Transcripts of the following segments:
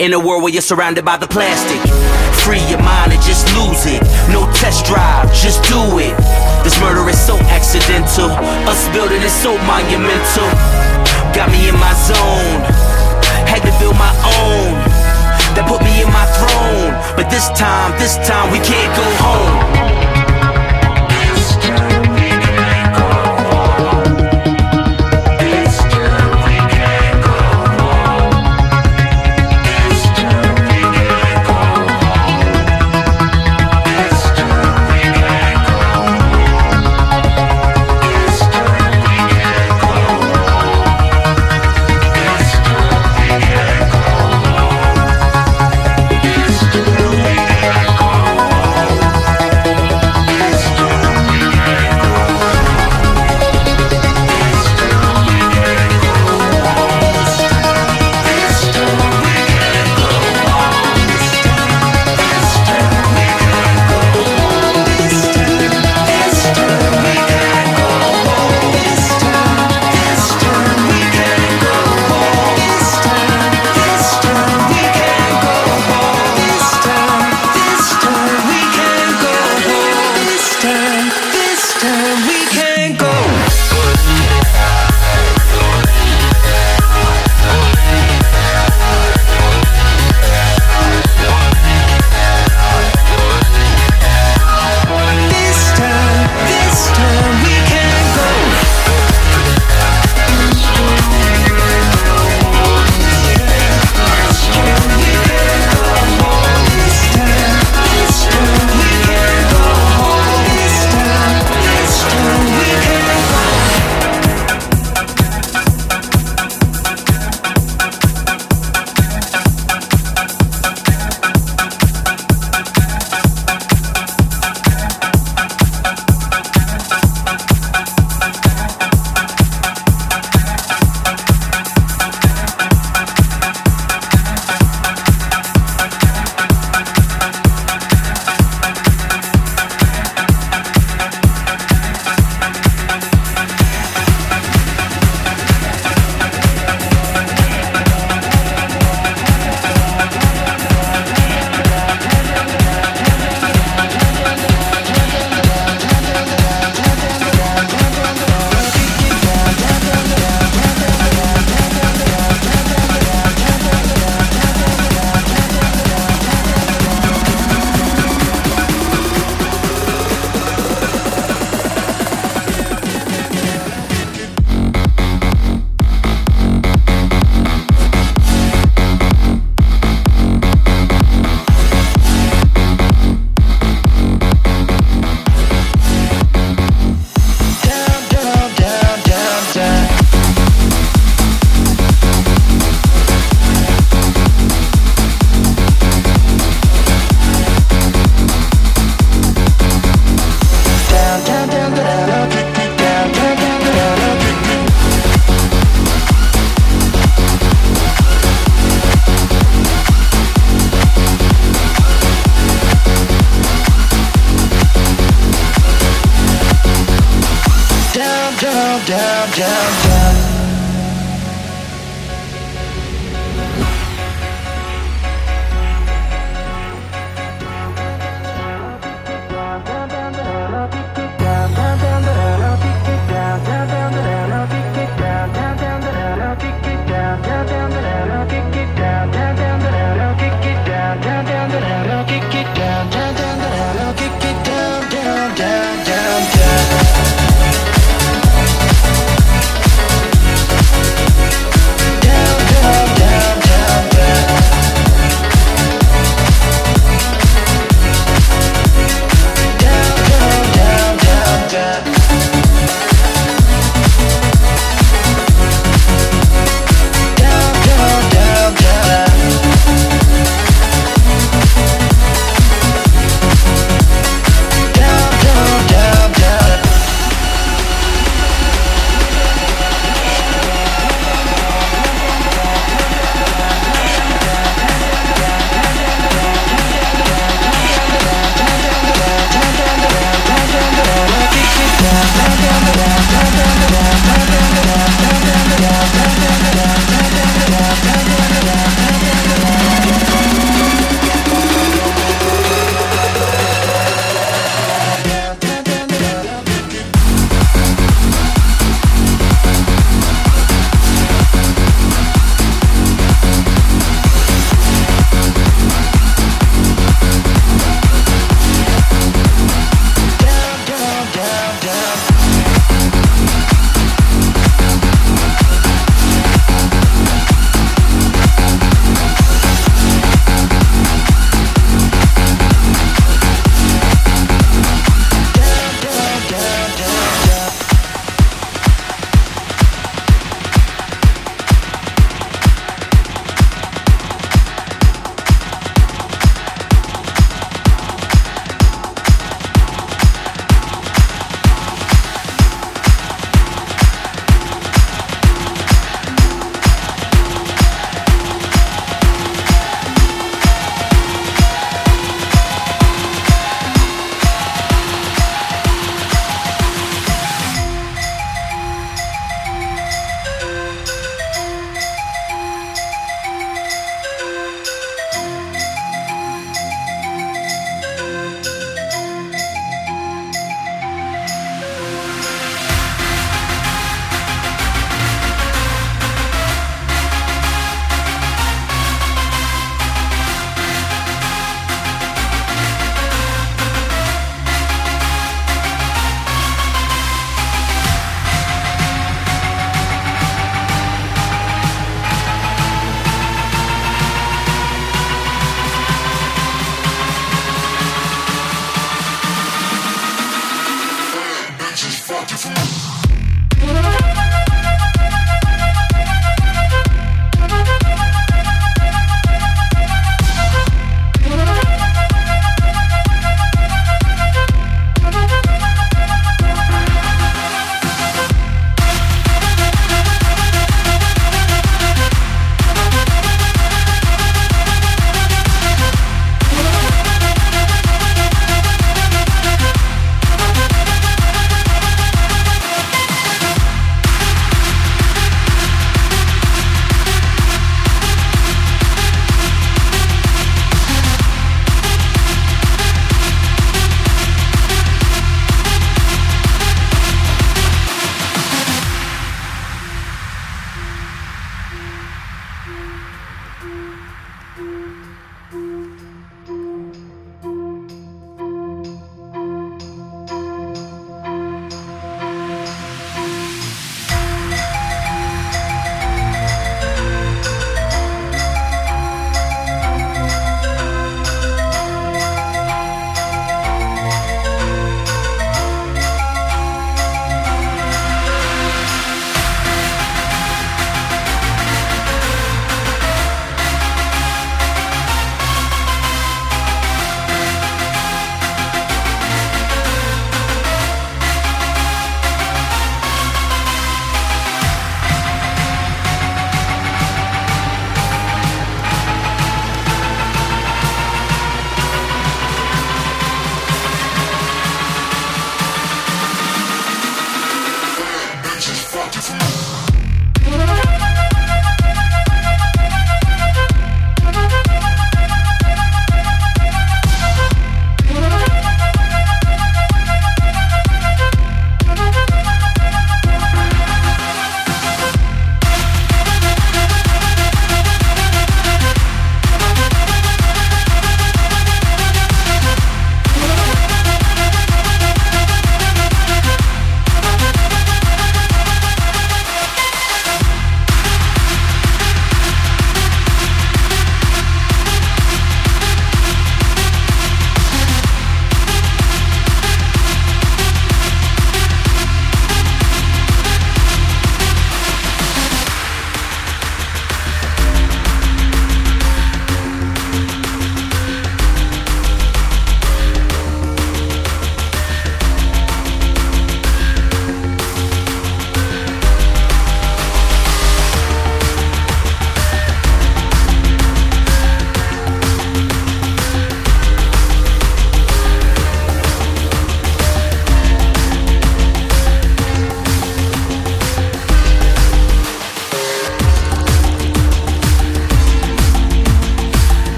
In a world where you're surrounded by the plastic. Free your mind and just lose it. No test drive, just do it. This murder is so accidental. Us building is so monumental. Got me in my zone. Had to build my own. That put me in my throne. But this time, this time we can't go home. down, down, down.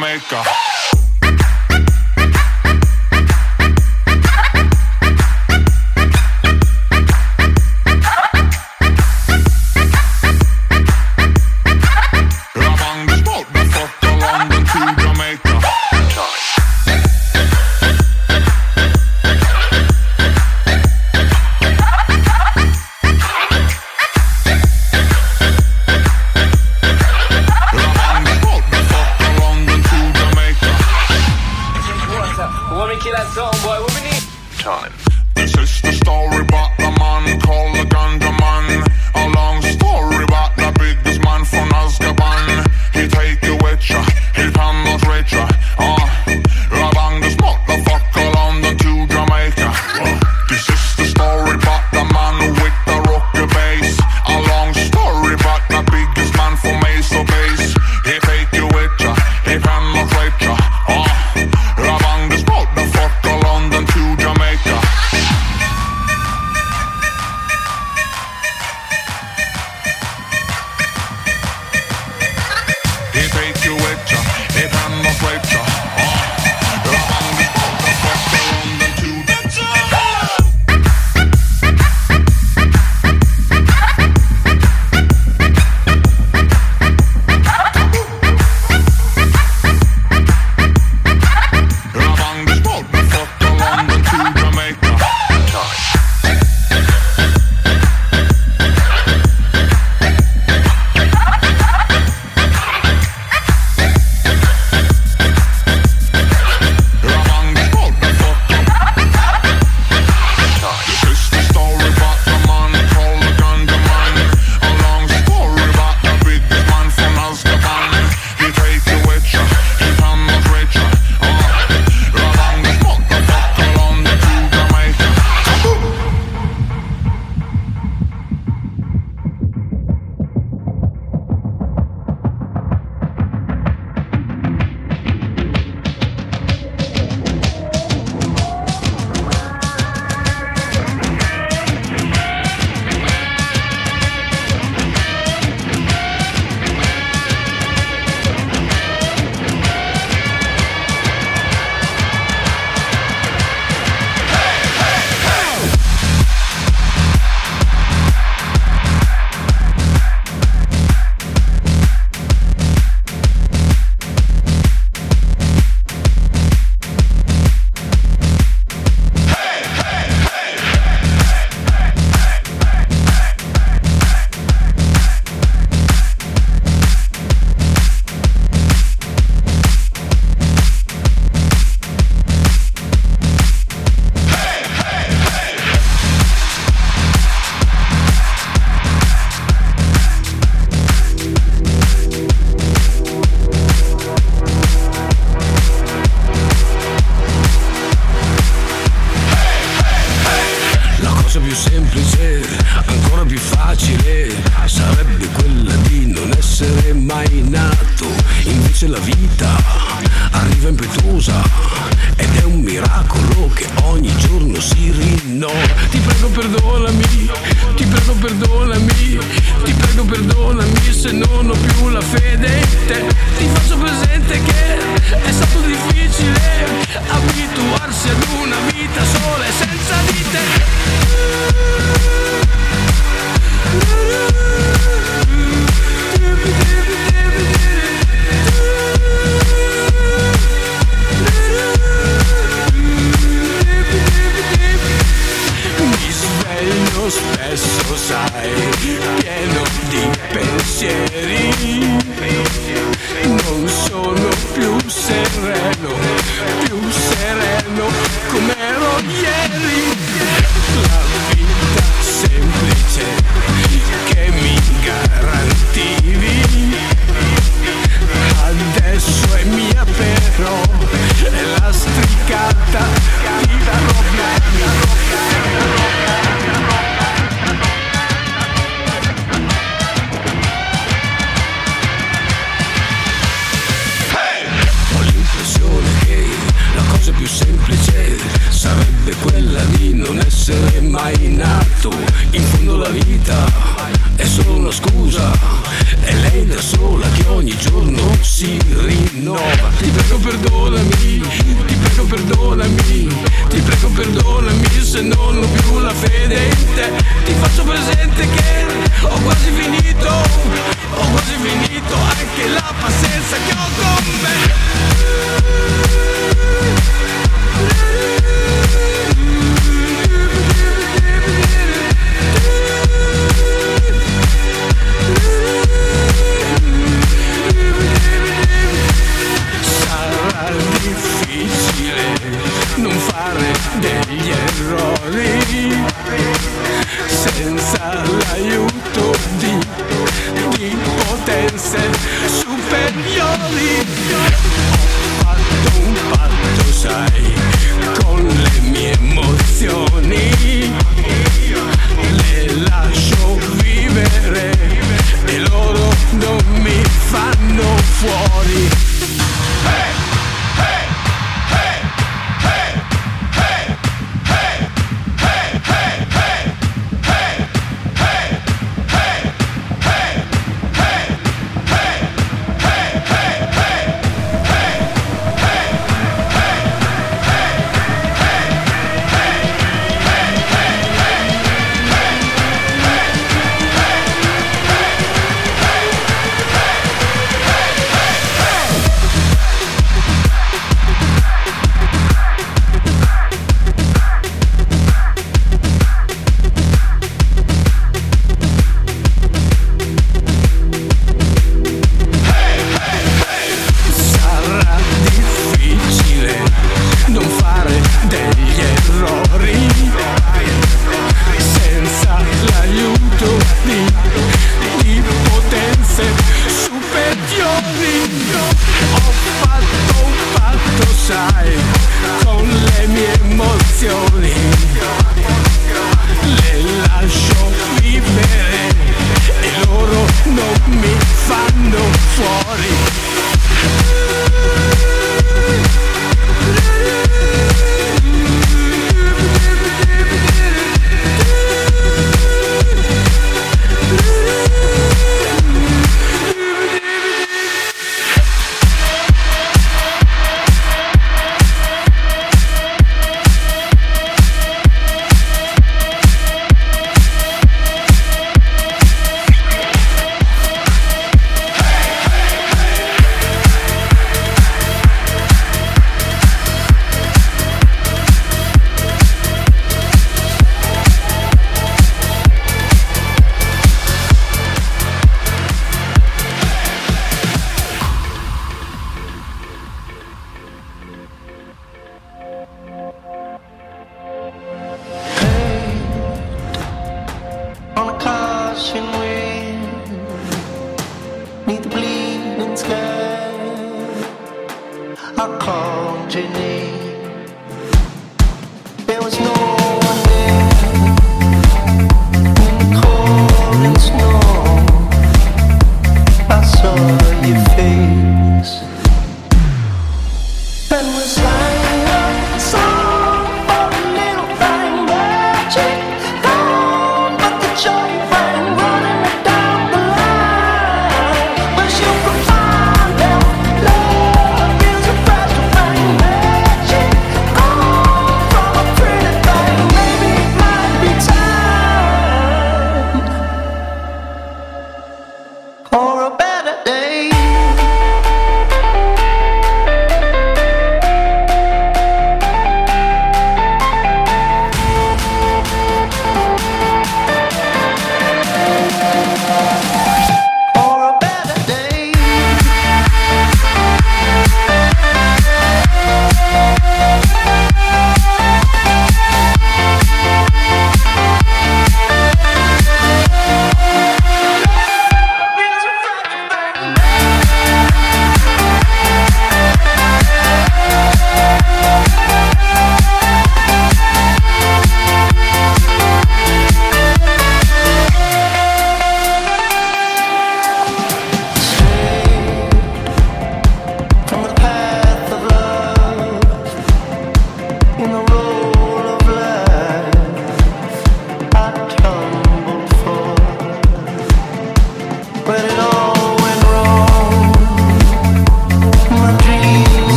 Jamaica.